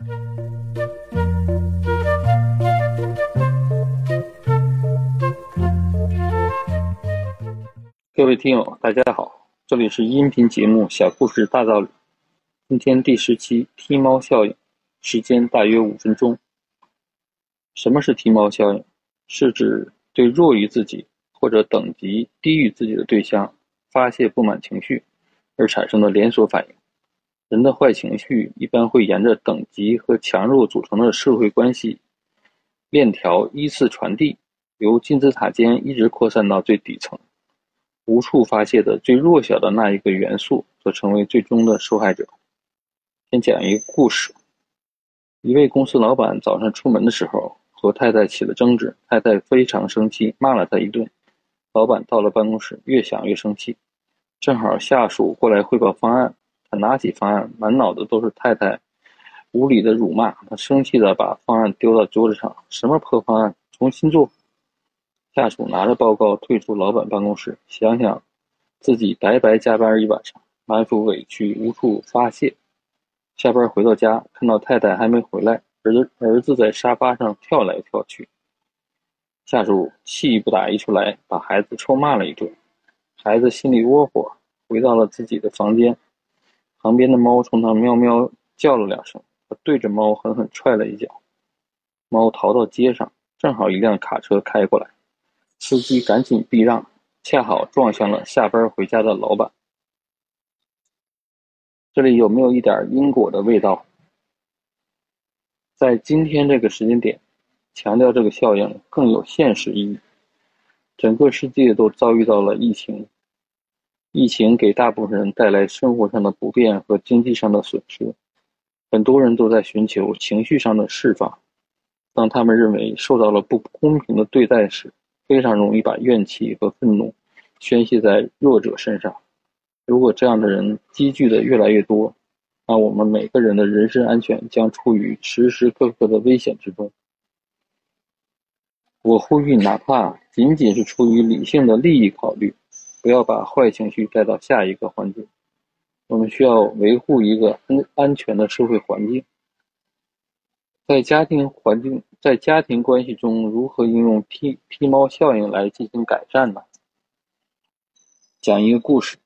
各位听友，大家好，这里是音频节目《小故事大道理》，今天第十期踢猫效应，时间大约五分钟。什么是踢猫效应？是指对弱于自己或者等级低于自己的对象发泄不满情绪而产生的连锁反应。人的坏情绪一般会沿着等级和强弱组成的社会关系链条依次传递，由金字塔尖一直扩散到最底层。无处发泄的最弱小的那一个元素，则成为最终的受害者。先讲一个故事：一位公司老板早上出门的时候和太太起了争执，太太非常生气，骂了他一顿。老板到了办公室，越想越生气。正好下属过来汇报方案，他拿起方案，满脑子都是太太无理的辱骂。他生气的把方案丢到桌子上：“什么破方案，重新做！”下属拿着报告退出老板办公室，想想自己白白加班一晚上，满腹委屈无处发泄。下班回到家，看到太太还没回来，儿子儿子在沙发上跳来跳去。下属气不打一处来，把孩子臭骂了一顿。孩子心里窝火，回到了自己的房间。旁边的猫冲他喵喵叫了两声，他对着猫狠狠踹了一脚。猫逃到街上，正好一辆卡车开过来。司机赶紧避让，恰好撞向了下班回家的老板。这里有没有一点因果的味道？在今天这个时间点，强调这个效应更有现实意义。整个世界都遭遇到了疫情，疫情给大部分人带来生活上的不便和经济上的损失，很多人都在寻求情绪上的释放。当他们认为受到了不公平的对待时，非常容易把怨气和愤怒宣泄在弱者身上。如果这样的人积聚的越来越多，那我们每个人的人身安全将处于时时刻刻的危险之中。我呼吁，哪怕仅仅是出于理性的利益考虑，不要把坏情绪带到下一个环节。我们需要维护一个安安全的社会环境。在家庭环境，在家庭关系中，如何应用踢踢猫效应来进行改善呢？讲一个故事：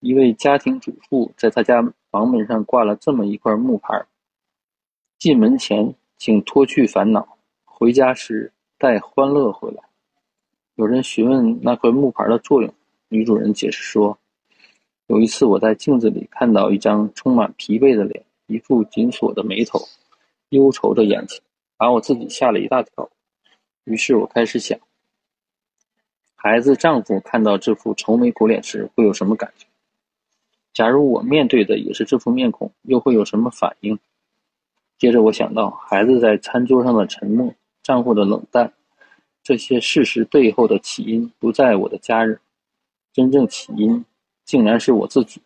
一位家庭主妇在他家房门上挂了这么一块木牌进门前，请脱去烦恼，回家时带欢乐回来。”有人询问那块木牌的作用，女主人解释说：“有一次我在镜子里看到一张充满疲惫的脸，一副紧锁的眉头。”忧愁的眼睛，把我自己吓了一大跳。于是我开始想，孩子、丈夫看到这副愁眉苦脸时会有什么感觉？假如我面对的也是这副面孔，又会有什么反应？接着我想到，孩子在餐桌上的沉默，丈夫的冷淡，这些事实背后的起因不在我的家人，真正起因竟然是我自己。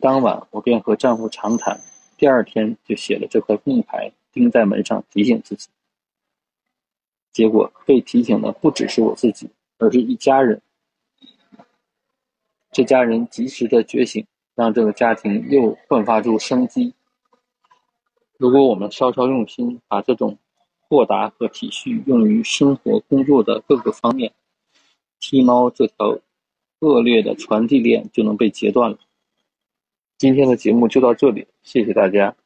当晚，我便和丈夫长谈。第二天就写了这块木牌，钉在门上提醒自己。结果被提醒的不只是我自己，而是一家人。这家人及时的觉醒，让这个家庭又焕发出生机。如果我们稍稍用心，把这种豁达和体恤用于生活、工作的各个方面，踢猫这条恶劣的传递链就能被截断了。今天的节目就到这里，谢谢大家。